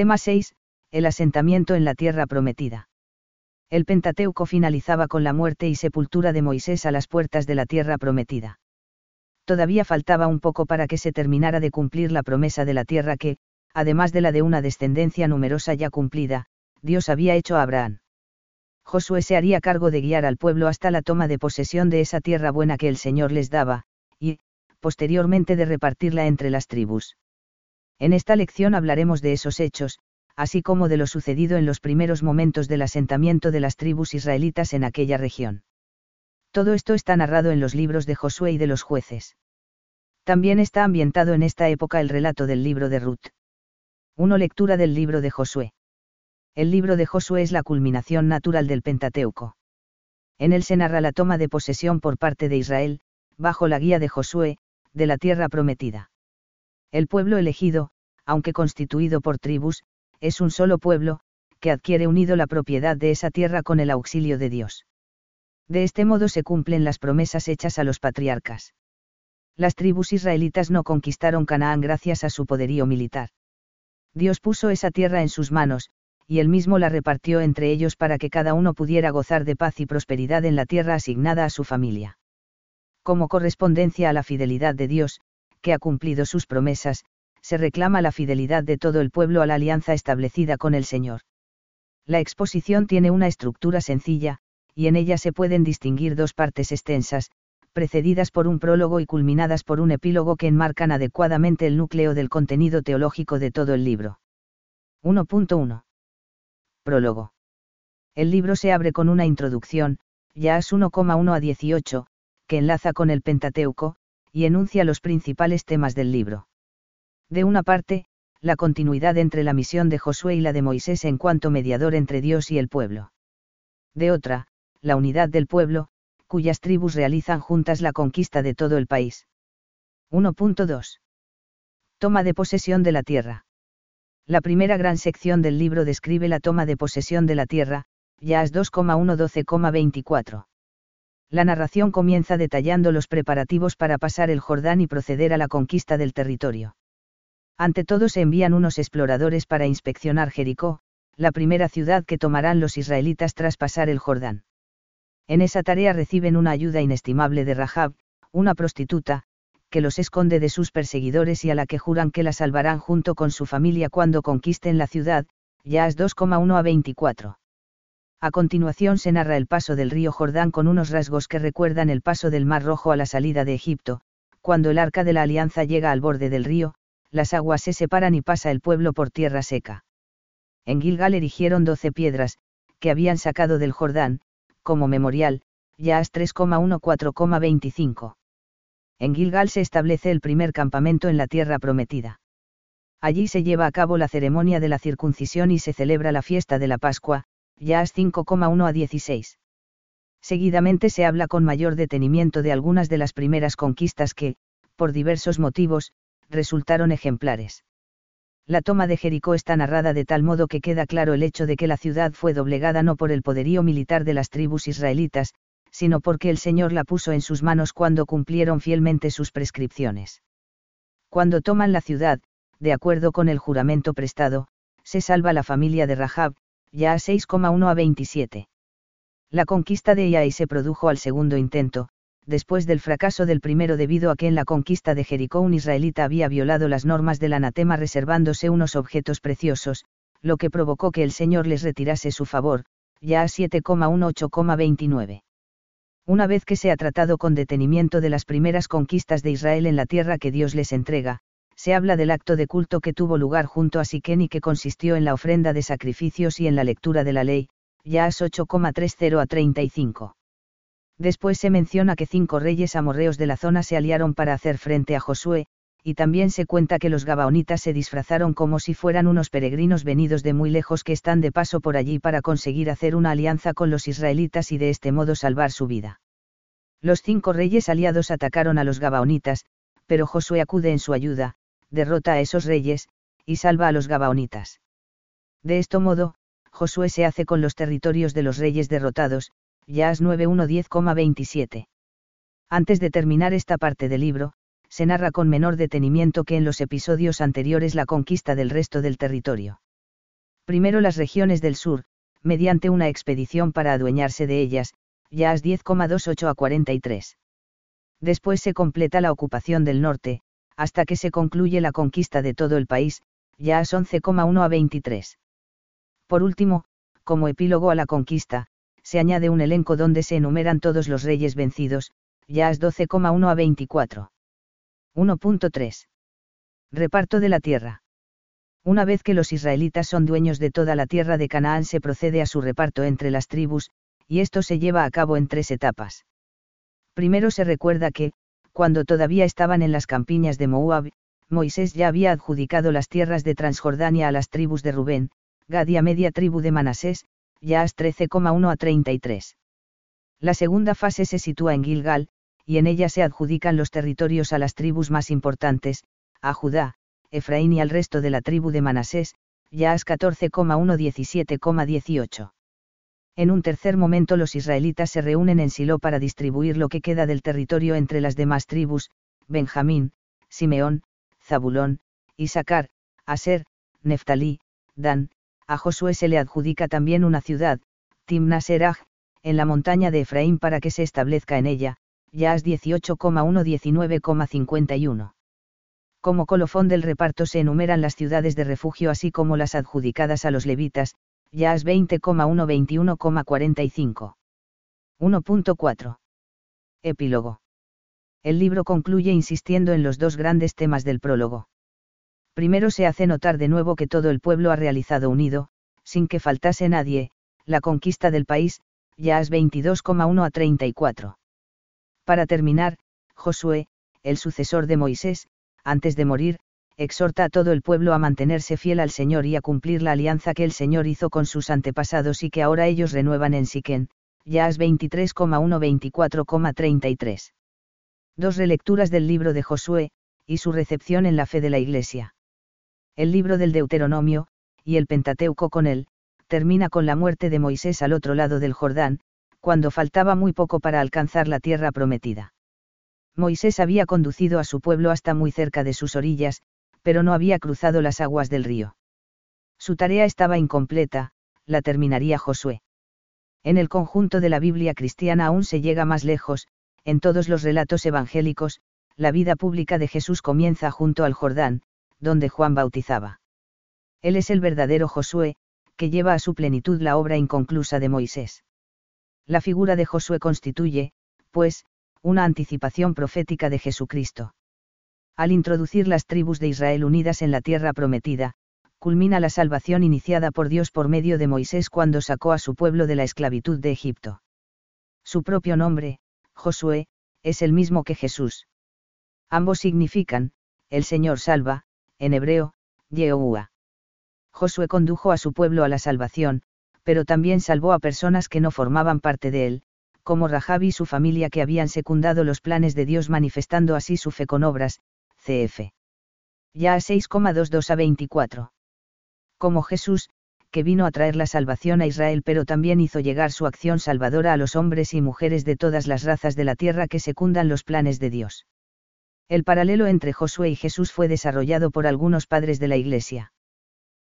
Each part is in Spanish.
Tema 6. El asentamiento en la tierra prometida. El Pentateuco finalizaba con la muerte y sepultura de Moisés a las puertas de la tierra prometida. Todavía faltaba un poco para que se terminara de cumplir la promesa de la tierra que, además de la de una descendencia numerosa ya cumplida, Dios había hecho a Abraham. Josué se haría cargo de guiar al pueblo hasta la toma de posesión de esa tierra buena que el Señor les daba, y, posteriormente de repartirla entre las tribus. En esta lección hablaremos de esos hechos, así como de lo sucedido en los primeros momentos del asentamiento de las tribus israelitas en aquella región. Todo esto está narrado en los libros de Josué y de los jueces. También está ambientado en esta época el relato del libro de Ruth. 1. Lectura del libro de Josué. El libro de Josué es la culminación natural del Pentateuco. En él se narra la toma de posesión por parte de Israel, bajo la guía de Josué, de la tierra prometida. El pueblo elegido, aunque constituido por tribus, es un solo pueblo, que adquiere unido la propiedad de esa tierra con el auxilio de Dios. De este modo se cumplen las promesas hechas a los patriarcas. Las tribus israelitas no conquistaron Canaán gracias a su poderío militar. Dios puso esa tierra en sus manos, y él mismo la repartió entre ellos para que cada uno pudiera gozar de paz y prosperidad en la tierra asignada a su familia. Como correspondencia a la fidelidad de Dios, que ha cumplido sus promesas, se reclama la fidelidad de todo el pueblo a la alianza establecida con el Señor. La exposición tiene una estructura sencilla, y en ella se pueden distinguir dos partes extensas, precedidas por un prólogo y culminadas por un epílogo que enmarcan adecuadamente el núcleo del contenido teológico de todo el libro. 1.1. Prólogo. El libro se abre con una introducción, ya es 1,1 a 18, que enlaza con el Pentateuco, y enuncia los principales temas del libro. De una parte, la continuidad entre la misión de Josué y la de Moisés en cuanto mediador entre Dios y el pueblo. De otra, la unidad del pueblo, cuyas tribus realizan juntas la conquista de todo el país. 1.2. Toma de posesión de la tierra. La primera gran sección del libro describe la toma de posesión de la tierra, Yas 2,112,24. La narración comienza detallando los preparativos para pasar el Jordán y proceder a la conquista del territorio. Ante todo se envían unos exploradores para inspeccionar Jericó, la primera ciudad que tomarán los israelitas tras pasar el Jordán. En esa tarea reciben una ayuda inestimable de Rahab, una prostituta, que los esconde de sus perseguidores y a la que juran que la salvarán junto con su familia cuando conquisten la ciudad, ya es 2,1 a 24. A continuación se narra el paso del río Jordán con unos rasgos que recuerdan el paso del Mar Rojo a la salida de Egipto, cuando el arca de la alianza llega al borde del río, las aguas se separan y pasa el pueblo por tierra seca. En Gilgal erigieron doce piedras, que habían sacado del Jordán, como memorial, Yaas 3,14,25. En Gilgal se establece el primer campamento en la tierra prometida. Allí se lleva a cabo la ceremonia de la circuncisión y se celebra la fiesta de la Pascua, Yaas 5,1 a 16. Seguidamente se habla con mayor detenimiento de algunas de las primeras conquistas que, por diversos motivos, resultaron ejemplares. La toma de Jericó está narrada de tal modo que queda claro el hecho de que la ciudad fue doblegada no por el poderío militar de las tribus israelitas, sino porque el Señor la puso en sus manos cuando cumplieron fielmente sus prescripciones. Cuando toman la ciudad, de acuerdo con el juramento prestado, se salva la familia de Rahab, ya a 6,1 a 27. La conquista de Iai se produjo al segundo intento, después del fracaso del primero debido a que en la conquista de Jericó un israelita había violado las normas del anatema reservándose unos objetos preciosos, lo que provocó que el Señor les retirase su favor, ya a 7,18,29. Una vez que se ha tratado con detenimiento de las primeras conquistas de Israel en la tierra que Dios les entrega, se habla del acto de culto que tuvo lugar junto a Siquén y que consistió en la ofrenda de sacrificios y en la lectura de la ley, ya 8,30 a 35. Después se menciona que cinco reyes amorreos de la zona se aliaron para hacer frente a Josué, y también se cuenta que los gabaonitas se disfrazaron como si fueran unos peregrinos venidos de muy lejos que están de paso por allí para conseguir hacer una alianza con los israelitas y de este modo salvar su vida. Los cinco reyes aliados atacaron a los gabaonitas, pero Josué acude en su ayuda, derrota a esos reyes, y salva a los gabaonitas. De este modo, Josué se hace con los territorios de los reyes derrotados, Yas 9110,27. Antes de terminar esta parte del libro, se narra con menor detenimiento que en los episodios anteriores la conquista del resto del territorio. Primero las regiones del sur, mediante una expedición para adueñarse de ellas, Yaas 10,28 a 43. Después se completa la ocupación del norte, hasta que se concluye la conquista de todo el país, Yaas 11,1 a 23. Por último, como epílogo a la conquista, se añade un elenco donde se enumeran todos los reyes vencidos, Yaas 12,1 a 24. 1.3. Reparto de la tierra. Una vez que los israelitas son dueños de toda la tierra de Canaán se procede a su reparto entre las tribus, y esto se lleva a cabo en tres etapas. Primero se recuerda que, cuando todavía estaban en las campiñas de Moab, Moisés ya había adjudicado las tierras de Transjordania a las tribus de Rubén, Gad y a media tribu de Manasés, Yaas 13,1 a 33. La segunda fase se sitúa en Gilgal, y en ella se adjudican los territorios a las tribus más importantes, a Judá, Efraín y al resto de la tribu de Manasés, Yaas 14,1 17,18. En un tercer momento los israelitas se reúnen en Silo para distribuir lo que queda del territorio entre las demás tribus, Benjamín, Simeón, Zabulón, Isaacar, Aser, Neftalí, Dan, a Josué se le adjudica también una ciudad, Timna Seraj, en la montaña de Efraín para que se establezca en ella, Yaas 18,1 19,51. Como colofón del reparto se enumeran las ciudades de refugio así como las adjudicadas a los levitas, Yaas 20,1 21,45. 1.4. Epílogo. El libro concluye insistiendo en los dos grandes temas del prólogo. Primero se hace notar de nuevo que todo el pueblo ha realizado unido, sin que faltase nadie, la conquista del país, Yaas 22,1 a 34. Para terminar, Josué, el sucesor de Moisés, antes de morir, exhorta a todo el pueblo a mantenerse fiel al Señor y a cumplir la alianza que el Señor hizo con sus antepasados y que ahora ellos renuevan en Siquén, Yaas 23,1 24,33. Dos relecturas del libro de Josué, y su recepción en la fe de la Iglesia. El libro del Deuteronomio, y el Pentateuco con él, termina con la muerte de Moisés al otro lado del Jordán, cuando faltaba muy poco para alcanzar la tierra prometida. Moisés había conducido a su pueblo hasta muy cerca de sus orillas, pero no había cruzado las aguas del río. Su tarea estaba incompleta, la terminaría Josué. En el conjunto de la Biblia cristiana aún se llega más lejos, en todos los relatos evangélicos, la vida pública de Jesús comienza junto al Jordán, donde Juan bautizaba. Él es el verdadero Josué, que lleva a su plenitud la obra inconclusa de Moisés. La figura de Josué constituye, pues, una anticipación profética de Jesucristo. Al introducir las tribus de Israel unidas en la tierra prometida, culmina la salvación iniciada por Dios por medio de Moisés cuando sacó a su pueblo de la esclavitud de Egipto. Su propio nombre, Josué, es el mismo que Jesús. Ambos significan, el Señor salva, en hebreo, Yehová. Josué condujo a su pueblo a la salvación, pero también salvó a personas que no formaban parte de él, como Rahab y su familia que habían secundado los planes de Dios manifestando así su fe con obras, cf. Ya a 6,22 a 24. Como Jesús, que vino a traer la salvación a Israel pero también hizo llegar su acción salvadora a los hombres y mujeres de todas las razas de la tierra que secundan los planes de Dios. El paralelo entre Josué y Jesús fue desarrollado por algunos padres de la Iglesia.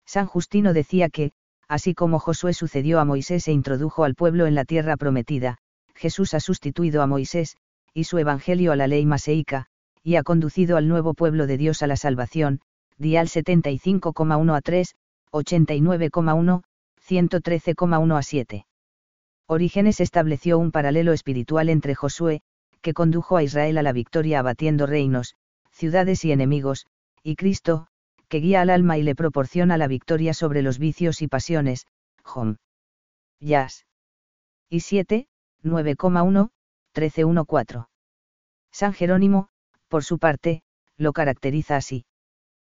San Justino decía que, así como Josué sucedió a Moisés e introdujo al pueblo en la tierra prometida, Jesús ha sustituido a Moisés, y su evangelio a la ley maseica, y ha conducido al nuevo pueblo de Dios a la salvación, dial 75,1 a 3, 89,1, 113,1 a 7. Orígenes estableció un paralelo espiritual entre Josué, que condujo a Israel a la victoria abatiendo reinos, ciudades y enemigos, y Cristo, que guía al alma y le proporciona la victoria sobre los vicios y pasiones, Jom. Yas. Y 7, 9,1, 13,14. San Jerónimo, por su parte, lo caracteriza así.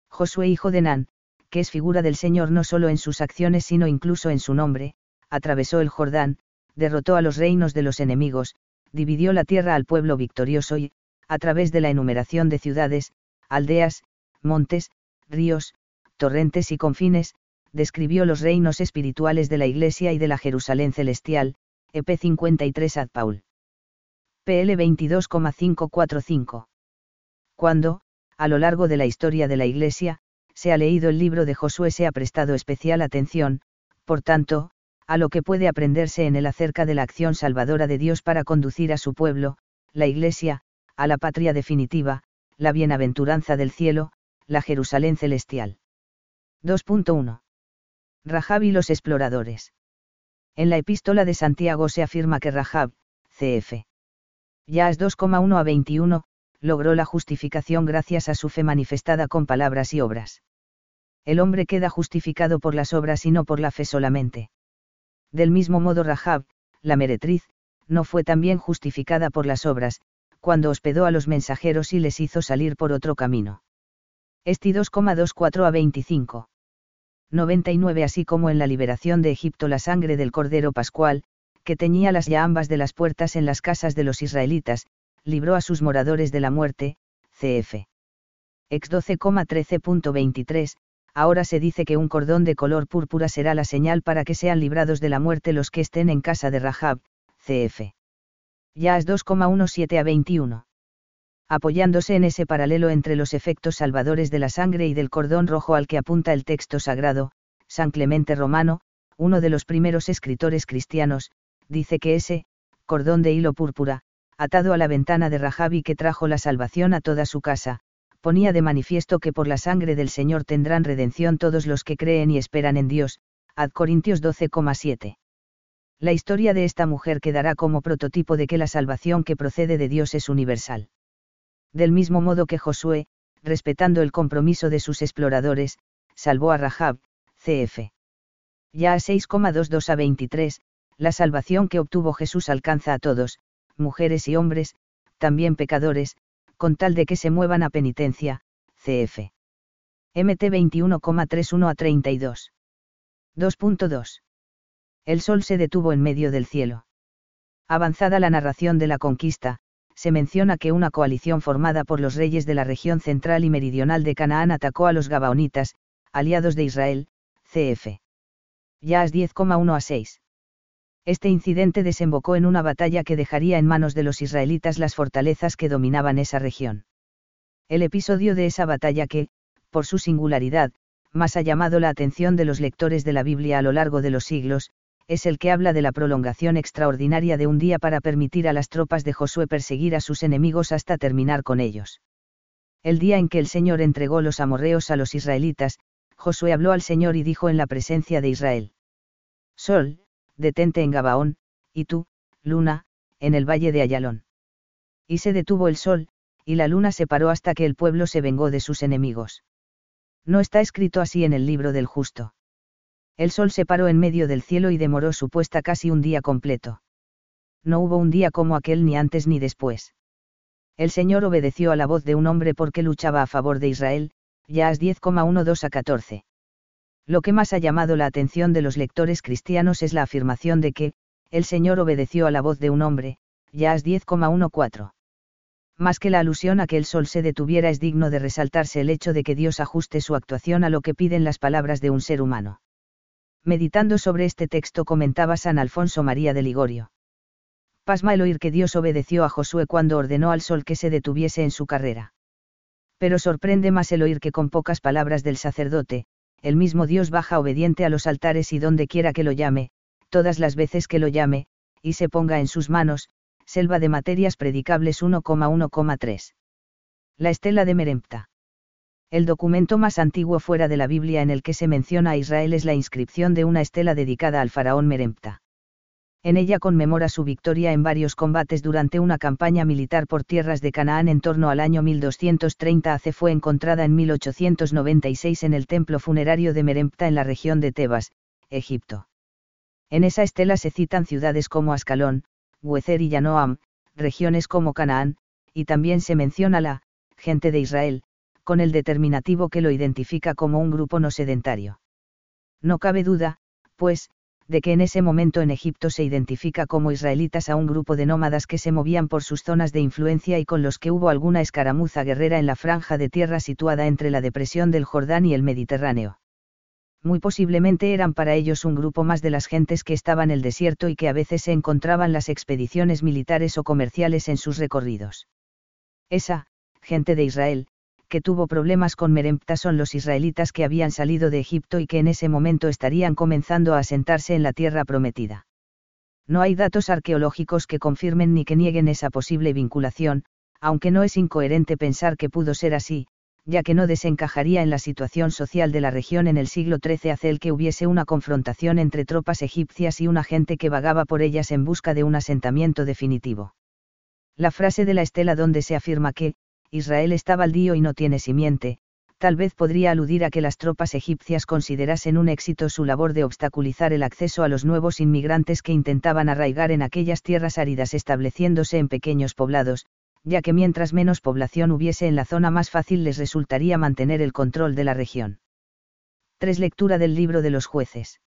Josué hijo de Nan, que es figura del Señor no solo en sus acciones sino incluso en su nombre, atravesó el Jordán, derrotó a los reinos de los enemigos, dividió la tierra al pueblo victorioso y, a través de la enumeración de ciudades, aldeas, montes, ríos, torrentes y confines, describió los reinos espirituales de la Iglesia y de la Jerusalén celestial, EP 53 ad Paul. PL 22,545. Cuando, a lo largo de la historia de la Iglesia, se ha leído el libro de Josué se ha prestado especial atención, por tanto, a lo que puede aprenderse en él acerca de la acción salvadora de Dios para conducir a su pueblo, la Iglesia, a la patria definitiva, la bienaventuranza del cielo, la Jerusalén celestial. 2.1. Rahab y los exploradores. En la epístola de Santiago se afirma que Rahab, cf. Yas 2,1 a 21, logró la justificación gracias a su fe manifestada con palabras y obras. El hombre queda justificado por las obras y no por la fe solamente. Del mismo modo Rahab, la meretriz, no fue también justificada por las obras, cuando hospedó a los mensajeros y les hizo salir por otro camino. Esti 2,24 a 25. 99 Así como en la liberación de Egipto la sangre del Cordero Pascual, que teñía las llambas de las puertas en las casas de los israelitas, libró a sus moradores de la muerte, cf. Ex 12,13.23, ahora se dice que un cordón de color púrpura será la señal para que sean librados de la muerte los que estén en casa de Rahab, cf. Yas 2,17 a 21. Apoyándose en ese paralelo entre los efectos salvadores de la sangre y del cordón rojo al que apunta el texto sagrado, San Clemente Romano, uno de los primeros escritores cristianos, dice que ese, cordón de hilo púrpura, atado a la ventana de Rajabi que trajo la salvación a toda su casa, ponía de manifiesto que por la sangre del Señor tendrán redención todos los que creen y esperan en Dios, Ad Corintios 12,7. La historia de esta mujer quedará como prototipo de que la salvación que procede de Dios es universal. Del mismo modo que Josué, respetando el compromiso de sus exploradores, salvó a Rahab, cf. Ya a 6,22 a 23, la salvación que obtuvo Jesús alcanza a todos, mujeres y hombres, también pecadores, con tal de que se muevan a penitencia, cf. MT 21,31 a 32. 2.2 el sol se detuvo en medio del cielo. Avanzada la narración de la conquista, se menciona que una coalición formada por los reyes de la región central y meridional de Canaán atacó a los Gabaonitas, aliados de Israel, cf. Yas 10,1 a 6. Este incidente desembocó en una batalla que dejaría en manos de los israelitas las fortalezas que dominaban esa región. El episodio de esa batalla que, por su singularidad, más ha llamado la atención de los lectores de la Biblia a lo largo de los siglos, es el que habla de la prolongación extraordinaria de un día para permitir a las tropas de Josué perseguir a sus enemigos hasta terminar con ellos. El día en que el Señor entregó los amorreos a los israelitas, Josué habló al Señor y dijo en la presencia de Israel. Sol, detente en Gabaón, y tú, luna, en el valle de Ayalón. Y se detuvo el sol, y la luna se paró hasta que el pueblo se vengó de sus enemigos. No está escrito así en el libro del justo. El sol se paró en medio del cielo y demoró su puesta casi un día completo. No hubo un día como aquel ni antes ni después. El Señor obedeció a la voz de un hombre porque luchaba a favor de Israel, Yaas 10,12 a 14. Lo que más ha llamado la atención de los lectores cristianos es la afirmación de que, el Señor obedeció a la voz de un hombre, Yaas 10,14. Más que la alusión a que el sol se detuviera es digno de resaltarse el hecho de que Dios ajuste su actuación a lo que piden las palabras de un ser humano. Meditando sobre este texto comentaba San Alfonso María de Ligorio. Pasma el oír que Dios obedeció a Josué cuando ordenó al sol que se detuviese en su carrera. Pero sorprende más el oír que con pocas palabras del sacerdote, el mismo Dios baja obediente a los altares y donde quiera que lo llame, todas las veces que lo llame, y se ponga en sus manos, selva de materias predicables 1,1,3. La estela de Merempta. El documento más antiguo fuera de la Biblia en el que se menciona a Israel es la inscripción de una estela dedicada al faraón Merempta. En ella conmemora su victoria en varios combates durante una campaña militar por tierras de Canaán en torno al año 1230 AC fue encontrada en 1896 en el templo funerario de Merempta en la región de Tebas, Egipto. En esa estela se citan ciudades como Ascalón, Huecer y Yanoam, regiones como Canaán, y también se menciona la gente de Israel, con el determinativo que lo identifica como un grupo no sedentario. No cabe duda, pues, de que en ese momento en Egipto se identifica como israelitas a un grupo de nómadas que se movían por sus zonas de influencia y con los que hubo alguna escaramuza guerrera en la franja de tierra situada entre la depresión del Jordán y el Mediterráneo. Muy posiblemente eran para ellos un grupo más de las gentes que estaban en el desierto y que a veces se encontraban las expediciones militares o comerciales en sus recorridos. Esa, gente de Israel, que tuvo problemas con Merempta son los israelitas que habían salido de Egipto y que en ese momento estarían comenzando a asentarse en la tierra prometida. No hay datos arqueológicos que confirmen ni que nieguen esa posible vinculación, aunque no es incoherente pensar que pudo ser así, ya que no desencajaría en la situación social de la región en el siglo XIII hacer que hubiese una confrontación entre tropas egipcias y una gente que vagaba por ellas en busca de un asentamiento definitivo. La frase de la estela donde se afirma que, Israel está baldío y no tiene simiente, tal vez podría aludir a que las tropas egipcias considerasen un éxito su labor de obstaculizar el acceso a los nuevos inmigrantes que intentaban arraigar en aquellas tierras áridas estableciéndose en pequeños poblados, ya que mientras menos población hubiese en la zona más fácil les resultaría mantener el control de la región. 3. Lectura del libro de los jueces.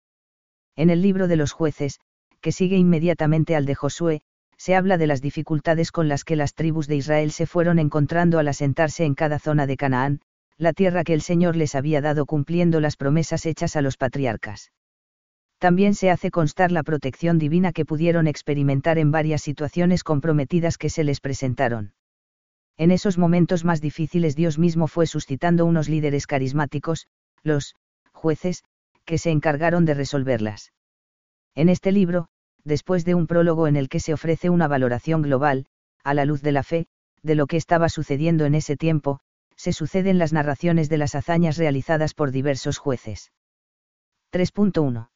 En el libro de los jueces, que sigue inmediatamente al de Josué, se habla de las dificultades con las que las tribus de Israel se fueron encontrando al asentarse en cada zona de Canaán, la tierra que el Señor les había dado cumpliendo las promesas hechas a los patriarcas. También se hace constar la protección divina que pudieron experimentar en varias situaciones comprometidas que se les presentaron. En esos momentos más difíciles Dios mismo fue suscitando unos líderes carismáticos, los jueces, que se encargaron de resolverlas. En este libro, después de un prólogo en el que se ofrece una valoración global, a la luz de la fe, de lo que estaba sucediendo en ese tiempo, se suceden las narraciones de las hazañas realizadas por diversos jueces. 3.1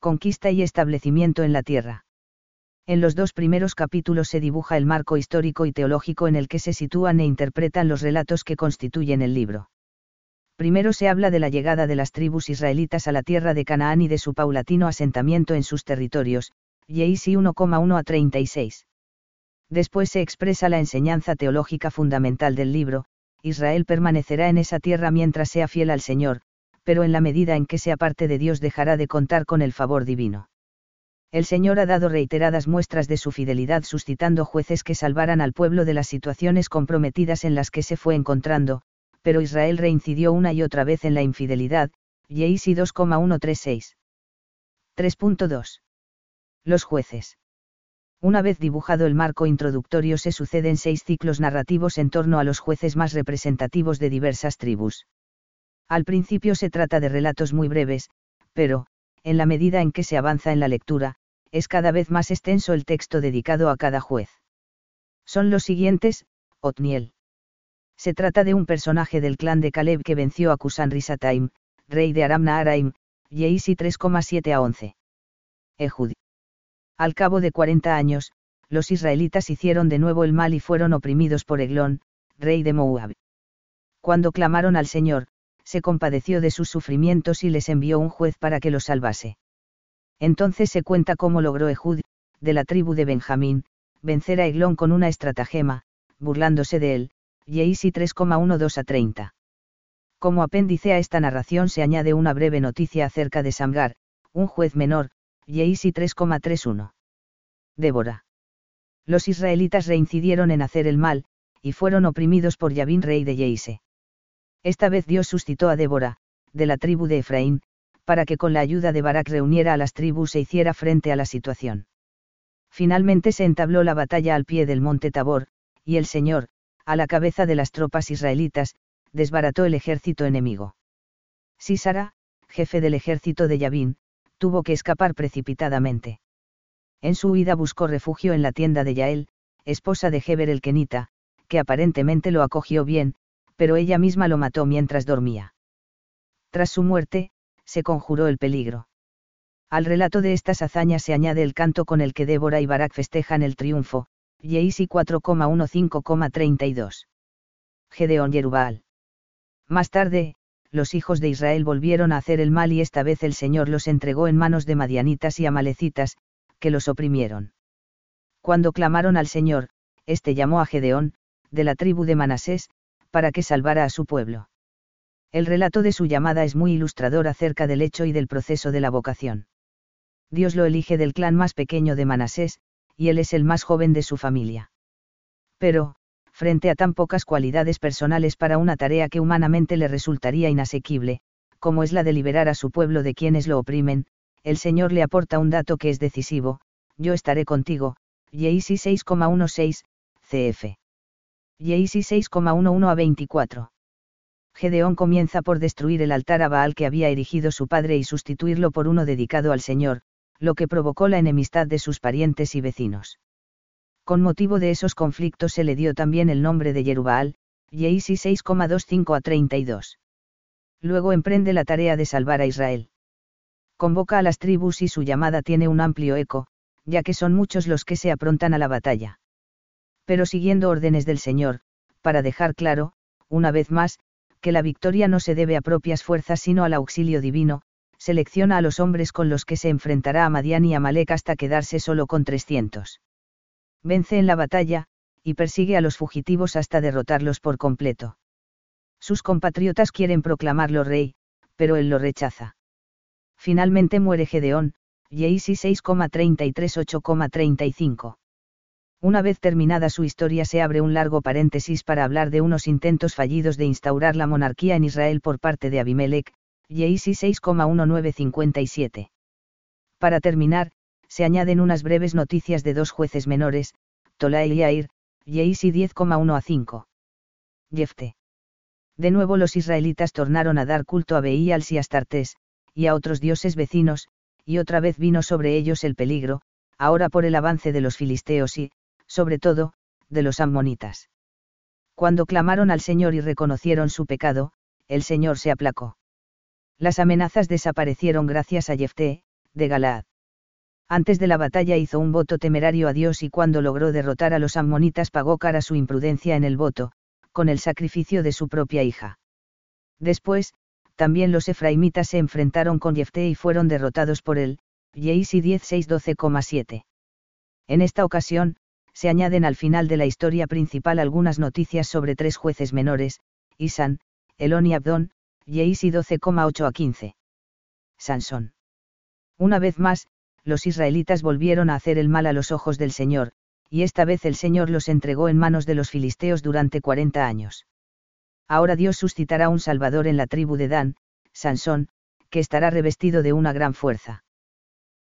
conquista y establecimiento en la tierra. En los dos primeros capítulos se dibuja el marco histórico y teológico en el que se sitúan e interpretan los relatos que constituyen el libro. Primero se habla de la llegada de las tribus israelitas a la tierra de Canaán y de su paulatino asentamiento en sus territorios, Yeisi 1,1 a 36. Después se expresa la enseñanza teológica fundamental del libro, Israel permanecerá en esa tierra mientras sea fiel al Señor, pero en la medida en que se aparte de Dios dejará de contar con el favor divino. El Señor ha dado reiteradas muestras de su fidelidad suscitando jueces que salvaran al pueblo de las situaciones comprometidas en las que se fue encontrando, pero Israel reincidió una y otra vez en la infidelidad, Yeisi 2,136. 3.2. Los jueces. Una vez dibujado el marco introductorio se suceden seis ciclos narrativos en torno a los jueces más representativos de diversas tribus. Al principio se trata de relatos muy breves, pero, en la medida en que se avanza en la lectura, es cada vez más extenso el texto dedicado a cada juez. Son los siguientes, Otniel. Se trata de un personaje del clan de Caleb que venció a Kusan Risataim, rey de Aram Naharaim, Yeisi 3,7 a 11. Ehud. Al cabo de 40 años, los israelitas hicieron de nuevo el mal y fueron oprimidos por Eglón, rey de Moab. Cuando clamaron al Señor, se compadeció de sus sufrimientos y les envió un juez para que los salvase. Entonces se cuenta cómo logró Ehud, de la tribu de Benjamín, vencer a Eglón con una estratagema, burlándose de él, Yeisi 3,12 a 30. Como apéndice a esta narración se añade una breve noticia acerca de Samgar, un juez menor, Yeisi 3,31. Débora. Los israelitas reincidieron en hacer el mal, y fueron oprimidos por Yavin rey de Yeise. Esta vez Dios suscitó a Débora, de la tribu de Efraín, para que con la ayuda de Barak reuniera a las tribus e hiciera frente a la situación. Finalmente se entabló la batalla al pie del monte Tabor, y el Señor, a la cabeza de las tropas israelitas, desbarató el ejército enemigo. Sísara, jefe del ejército de Yavin, tuvo que escapar precipitadamente. En su huida buscó refugio en la tienda de Yael, esposa de Heber el Kenita, que aparentemente lo acogió bien, pero ella misma lo mató mientras dormía. Tras su muerte, se conjuró el peligro. Al relato de estas hazañas se añade el canto con el que Débora y Barak festejan el triunfo, Yeisi 4,15,32. Gedeón Yerubal. Más tarde, los hijos de Israel volvieron a hacer el mal y esta vez el Señor los entregó en manos de madianitas y amalecitas, que los oprimieron. Cuando clamaron al Señor, éste llamó a Gedeón, de la tribu de Manasés, para que salvara a su pueblo. El relato de su llamada es muy ilustrador acerca del hecho y del proceso de la vocación. Dios lo elige del clan más pequeño de Manasés, y él es el más joven de su familia. Pero, frente a tan pocas cualidades personales para una tarea que humanamente le resultaría inasequible, como es la de liberar a su pueblo de quienes lo oprimen, el Señor le aporta un dato que es decisivo, yo estaré contigo, Yeisi 6,16, cf. Yeisi 6,11 a 24. Gedeón comienza por destruir el altar a Baal que había erigido su padre y sustituirlo por uno dedicado al Señor, lo que provocó la enemistad de sus parientes y vecinos. Con motivo de esos conflictos se le dio también el nombre de Yerubaal, Yeisi 6,25 a 32. Luego emprende la tarea de salvar a Israel. Convoca a las tribus y su llamada tiene un amplio eco, ya que son muchos los que se aprontan a la batalla. Pero siguiendo órdenes del Señor, para dejar claro, una vez más, que la victoria no se debe a propias fuerzas sino al auxilio divino, selecciona a los hombres con los que se enfrentará a Madián y a Malek hasta quedarse solo con 300. Vence en la batalla, y persigue a los fugitivos hasta derrotarlos por completo. Sus compatriotas quieren proclamarlo rey, pero él lo rechaza. Finalmente muere Gedeón, Yeisi 6,33 8,35. Una vez terminada su historia se abre un largo paréntesis para hablar de unos intentos fallidos de instaurar la monarquía en Israel por parte de Abimelech, Yeisi 6,1957. Para terminar, se añaden unas breves noticias de dos jueces menores, Tolai y Yair, Yeisi 10,1 a 5. Jefte. De nuevo los israelitas tornaron a dar culto a Beíals y Astartés, y a otros dioses vecinos, y otra vez vino sobre ellos el peligro, ahora por el avance de los filisteos y, sobre todo, de los ammonitas. Cuando clamaron al Señor y reconocieron su pecado, el Señor se aplacó. Las amenazas desaparecieron gracias a Jefté, de Galaad. Antes de la batalla hizo un voto temerario a Dios y cuando logró derrotar a los ammonitas pagó cara su imprudencia en el voto, con el sacrificio de su propia hija. Después, también los efraimitas se enfrentaron con Jefté y fueron derrotados por él, Yeisi 1612,7. En esta ocasión, se añaden al final de la historia principal algunas noticias sobre tres jueces menores, Isan, Elón y Abdón, Yeisi 12,8 a 15. Sansón. Una vez más, los israelitas volvieron a hacer el mal a los ojos del Señor, y esta vez el Señor los entregó en manos de los filisteos durante 40 años. Ahora Dios suscitará un Salvador en la tribu de Dan, Sansón, que estará revestido de una gran fuerza.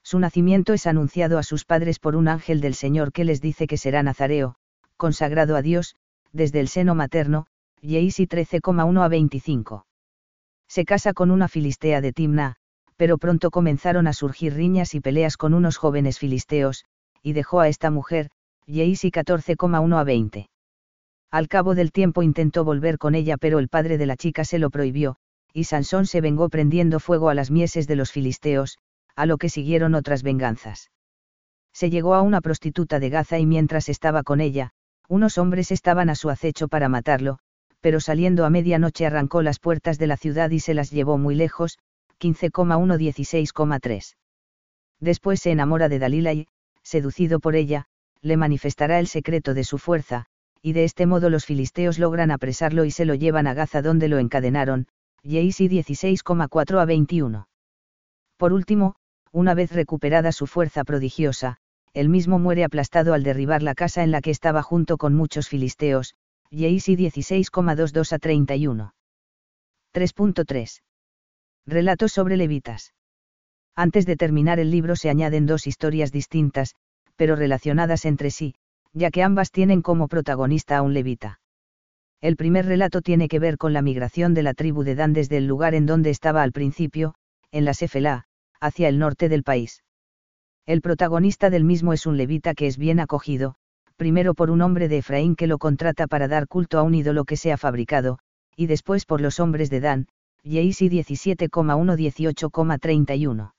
Su nacimiento es anunciado a sus padres por un ángel del Señor que les dice que será nazareo, consagrado a Dios, desde el seno materno, Yeisi 13,1 a 25. Se casa con una filistea de Timna, pero pronto comenzaron a surgir riñas y peleas con unos jóvenes filisteos, y dejó a esta mujer, Yeisi 14,1 a 20. Al cabo del tiempo intentó volver con ella pero el padre de la chica se lo prohibió, y Sansón se vengó prendiendo fuego a las mieses de los filisteos, a lo que siguieron otras venganzas. Se llegó a una prostituta de Gaza y mientras estaba con ella, unos hombres estaban a su acecho para matarlo, pero saliendo a medianoche arrancó las puertas de la ciudad y se las llevó muy lejos, 15,1 Después se enamora de Dalila y, seducido por ella, le manifestará el secreto de su fuerza, y de este modo los filisteos logran apresarlo y se lo llevan a Gaza donde lo encadenaron, Yeisi 16,4 a 21. Por último, una vez recuperada su fuerza prodigiosa, él mismo muere aplastado al derribar la casa en la que estaba junto con muchos filisteos, Yeisi 16,22 a 31. 3.3. Relatos sobre levitas. Antes de terminar el libro se añaden dos historias distintas, pero relacionadas entre sí, ya que ambas tienen como protagonista a un levita. El primer relato tiene que ver con la migración de la tribu de Dan desde el lugar en donde estaba al principio, en la Sefela, hacia el norte del país. El protagonista del mismo es un levita que es bien acogido, primero por un hombre de Efraín que lo contrata para dar culto a un ídolo que se ha fabricado, y después por los hombres de Dan, Yeisi 17,1-18,31.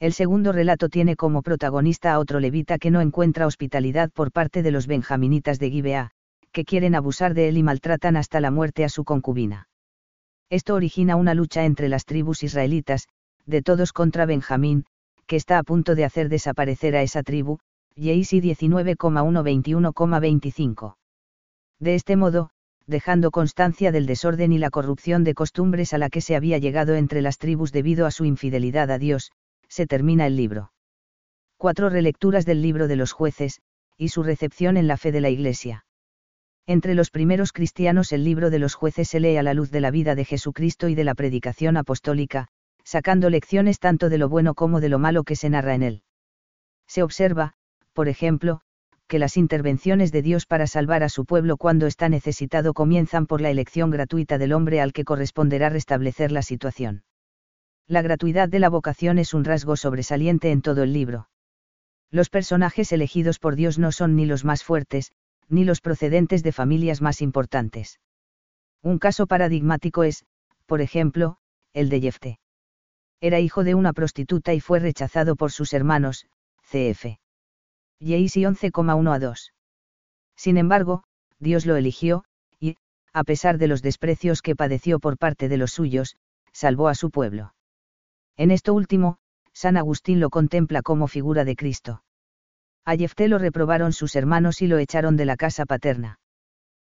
El segundo relato tiene como protagonista a otro levita que no encuentra hospitalidad por parte de los benjaminitas de Gibea, que quieren abusar de él y maltratan hasta la muerte a su concubina. Esto origina una lucha entre las tribus israelitas, de todos contra Benjamín, que está a punto de hacer desaparecer a esa tribu, Yeisi 19,121,25. De este modo, dejando constancia del desorden y la corrupción de costumbres a la que se había llegado entre las tribus debido a su infidelidad a Dios, se termina el libro. Cuatro relecturas del libro de los jueces, y su recepción en la fe de la Iglesia. Entre los primeros cristianos el libro de los jueces se lee a la luz de la vida de Jesucristo y de la predicación apostólica, sacando lecciones tanto de lo bueno como de lo malo que se narra en él. Se observa, por ejemplo, que las intervenciones de Dios para salvar a su pueblo cuando está necesitado comienzan por la elección gratuita del hombre al que corresponderá restablecer la situación. La gratuidad de la vocación es un rasgo sobresaliente en todo el libro. Los personajes elegidos por Dios no son ni los más fuertes, ni los procedentes de familias más importantes. Un caso paradigmático es, por ejemplo, el de Jefte. Era hijo de una prostituta y fue rechazado por sus hermanos, cf. Yeisi 11,1 a 2. Sin embargo, Dios lo eligió, y, a pesar de los desprecios que padeció por parte de los suyos, salvó a su pueblo. En esto último, San Agustín lo contempla como figura de Cristo. A Jefté lo reprobaron sus hermanos y lo echaron de la casa paterna.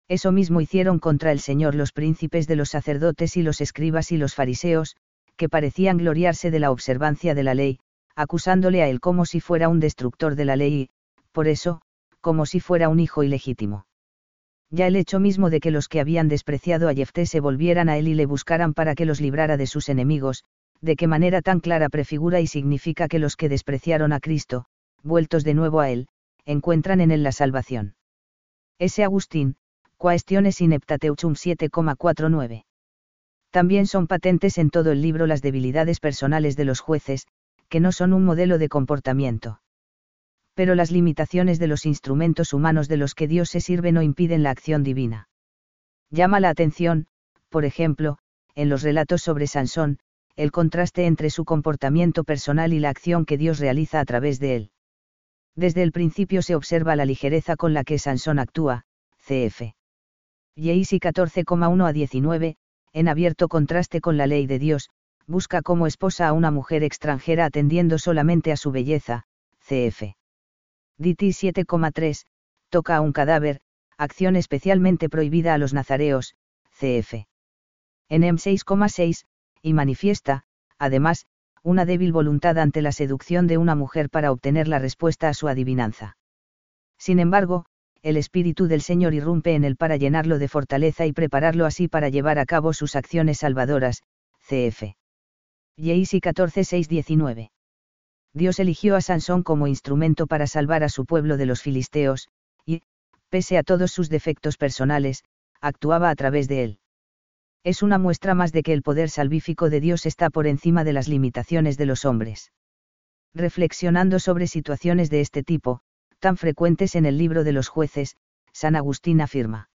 Eso mismo hicieron contra el Señor los príncipes de los sacerdotes y los escribas y los fariseos, que parecían gloriarse de la observancia de la ley, acusándole a él como si fuera un destructor de la ley y, por eso, como si fuera un hijo ilegítimo. Ya el hecho mismo de que los que habían despreciado a Jefté se volvieran a él y le buscaran para que los librara de sus enemigos, de qué manera tan clara prefigura y significa que los que despreciaron a Cristo, vueltos de nuevo a él, encuentran en él la salvación. S. Agustín, Quaestiones Ineptateuchum 7,49. También son patentes en todo el libro las debilidades personales de los jueces, que no son un modelo de comportamiento pero las limitaciones de los instrumentos humanos de los que Dios se sirve no impiden la acción divina. Llama la atención, por ejemplo, en los relatos sobre Sansón, el contraste entre su comportamiento personal y la acción que Dios realiza a través de él. Desde el principio se observa la ligereza con la que Sansón actúa, cf. Yeisi 14,1 a 19, en abierto contraste con la ley de Dios, busca como esposa a una mujer extranjera atendiendo solamente a su belleza, cf. DT 7,3, toca a un cadáver, acción especialmente prohibida a los nazareos, cf. En M 6,6, y manifiesta, además, una débil voluntad ante la seducción de una mujer para obtener la respuesta a su adivinanza. Sin embargo, el Espíritu del Señor irrumpe en él para llenarlo de fortaleza y prepararlo así para llevar a cabo sus acciones salvadoras, cf. Yeisi 14:6-19. Dios eligió a Sansón como instrumento para salvar a su pueblo de los filisteos, y, pese a todos sus defectos personales, actuaba a través de él. Es una muestra más de que el poder salvífico de Dios está por encima de las limitaciones de los hombres. Reflexionando sobre situaciones de este tipo, tan frecuentes en el libro de los jueces, San Agustín afirma.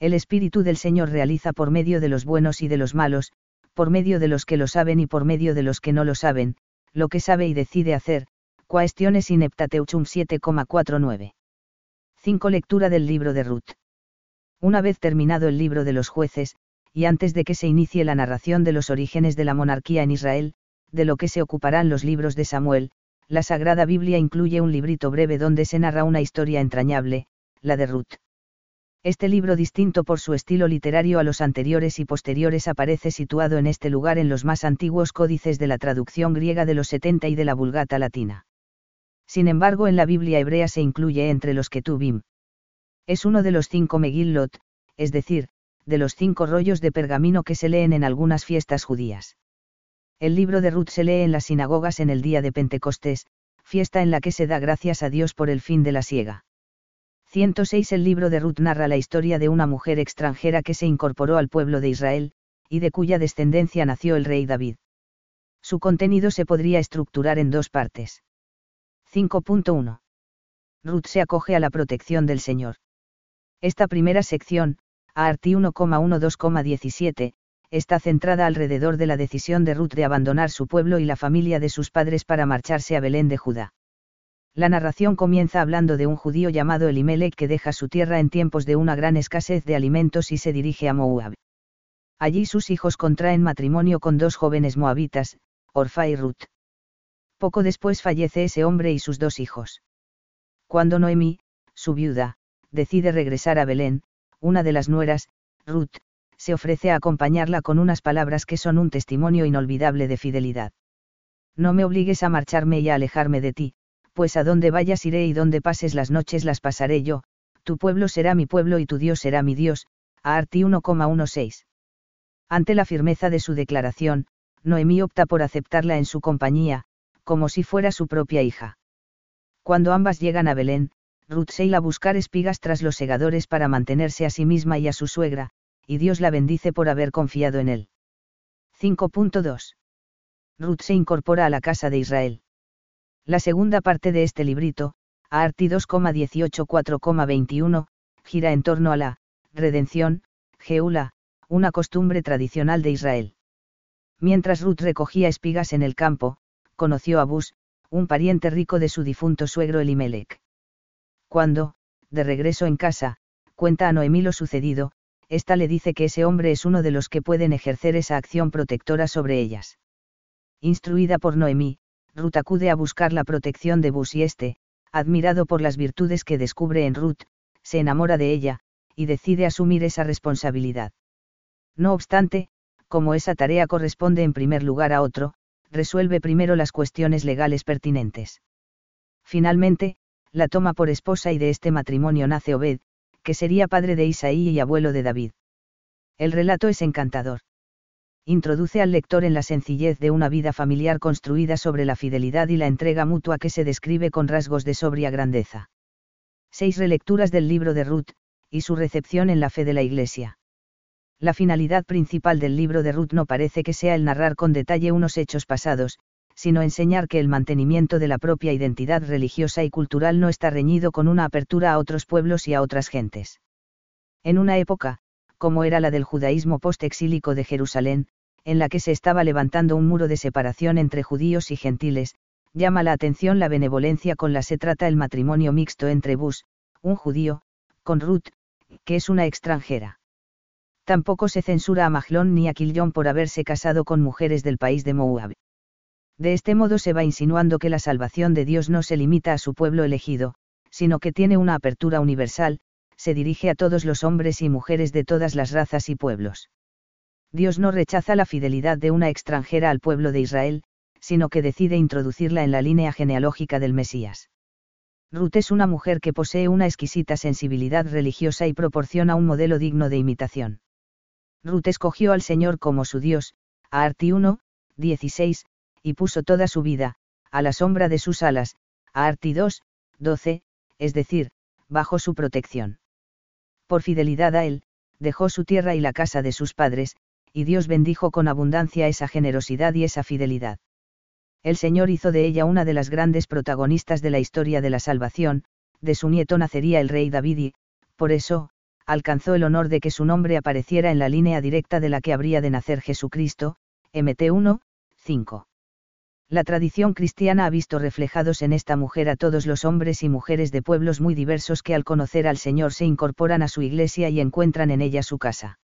El Espíritu del Señor realiza por medio de los buenos y de los malos, por medio de los que lo saben y por medio de los que no lo saben, lo que sabe y decide hacer, Quaestiones Ineptateuchum 7,49. 5. Lectura del libro de Ruth. Una vez terminado el libro de los jueces, y antes de que se inicie la narración de los orígenes de la monarquía en Israel, de lo que se ocuparán los libros de Samuel, la Sagrada Biblia incluye un librito breve donde se narra una historia entrañable, la de Ruth. Este libro distinto por su estilo literario a los anteriores y posteriores aparece situado en este lugar en los más antiguos códices de la traducción griega de los 70 y de la Vulgata latina. Sin embargo, en la Biblia hebrea se incluye entre los Ketubim. Es uno de los cinco Megillot, es decir, de los cinco rollos de pergamino que se leen en algunas fiestas judías. El libro de Ruth se lee en las sinagogas en el día de Pentecostés, fiesta en la que se da gracias a Dios por el fin de la siega. 106 El libro de Ruth narra la historia de una mujer extranjera que se incorporó al pueblo de Israel, y de cuya descendencia nació el rey David. Su contenido se podría estructurar en dos partes. 5.1. Ruth se acoge a la protección del Señor. Esta primera sección, Arti 1,12,17, está centrada alrededor de la decisión de Ruth de abandonar su pueblo y la familia de sus padres para marcharse a Belén de Judá. La narración comienza hablando de un judío llamado Elimelech que deja su tierra en tiempos de una gran escasez de alimentos y se dirige a Moab. Allí sus hijos contraen matrimonio con dos jóvenes moabitas, Orfa y Ruth. Poco después fallece ese hombre y sus dos hijos. Cuando Noemí, su viuda, decide regresar a Belén, una de las nueras, Ruth, se ofrece a acompañarla con unas palabras que son un testimonio inolvidable de fidelidad. No me obligues a marcharme y a alejarme de ti, pues a donde vayas iré y donde pases las noches las pasaré yo, tu pueblo será mi pueblo y tu Dios será mi Dios, a Arti 1,16. Ante la firmeza de su declaración, Noemí opta por aceptarla en su compañía, como si fuera su propia hija. Cuando ambas llegan a Belén, Ruth se a buscar espigas tras los segadores para mantenerse a sí misma y a su suegra, y Dios la bendice por haber confiado en él. 5.2. Ruth se incorpora a la casa de Israel. La segunda parte de este librito, Arti 2,18-4,21, gira en torno a la redención, Geula, una costumbre tradicional de Israel. Mientras Ruth recogía espigas en el campo, conoció a Bus, un pariente rico de su difunto suegro Elimelech. Cuando, de regreso en casa, cuenta a Noemí lo sucedido, ésta le dice que ese hombre es uno de los que pueden ejercer esa acción protectora sobre ellas. Instruida por Noemí, Ruth acude a buscar la protección de Bus y este, admirado por las virtudes que descubre en Ruth, se enamora de ella, y decide asumir esa responsabilidad. No obstante, como esa tarea corresponde en primer lugar a otro, resuelve primero las cuestiones legales pertinentes. Finalmente, la toma por esposa y de este matrimonio nace Obed, que sería padre de Isaí y abuelo de David. El relato es encantador. Introduce al lector en la sencillez de una vida familiar construida sobre la fidelidad y la entrega mutua que se describe con rasgos de sobria grandeza. Seis relecturas del libro de Ruth, y su recepción en la fe de la Iglesia. La finalidad principal del libro de Ruth no parece que sea el narrar con detalle unos hechos pasados, sino enseñar que el mantenimiento de la propia identidad religiosa y cultural no está reñido con una apertura a otros pueblos y a otras gentes. En una época, como era la del judaísmo post-exílico de Jerusalén, en la que se estaba levantando un muro de separación entre judíos y gentiles, llama la atención la benevolencia con la se trata el matrimonio mixto entre Bus, un judío, con Ruth, que es una extranjera. Tampoco se censura a Mahlón ni a Quillón por haberse casado con mujeres del país de Moab. De este modo se va insinuando que la salvación de Dios no se limita a su pueblo elegido, sino que tiene una apertura universal, se dirige a todos los hombres y mujeres de todas las razas y pueblos. Dios no rechaza la fidelidad de una extranjera al pueblo de Israel, sino que decide introducirla en la línea genealógica del Mesías. Ruth es una mujer que posee una exquisita sensibilidad religiosa y proporciona un modelo digno de imitación. Ruth escogió al Señor como su Dios, a Arti 1, 16, y puso toda su vida, a la sombra de sus alas, a Arti 2, 12, es decir, bajo su protección. Por fidelidad a él, dejó su tierra y la casa de sus padres, y Dios bendijo con abundancia esa generosidad y esa fidelidad. El Señor hizo de ella una de las grandes protagonistas de la historia de la salvación, de su nieto nacería el rey David y, por eso, alcanzó el honor de que su nombre apareciera en la línea directa de la que habría de nacer Jesucristo, MT 1, 5. La tradición cristiana ha visto reflejados en esta mujer a todos los hombres y mujeres de pueblos muy diversos que al conocer al Señor se incorporan a su iglesia y encuentran en ella su casa.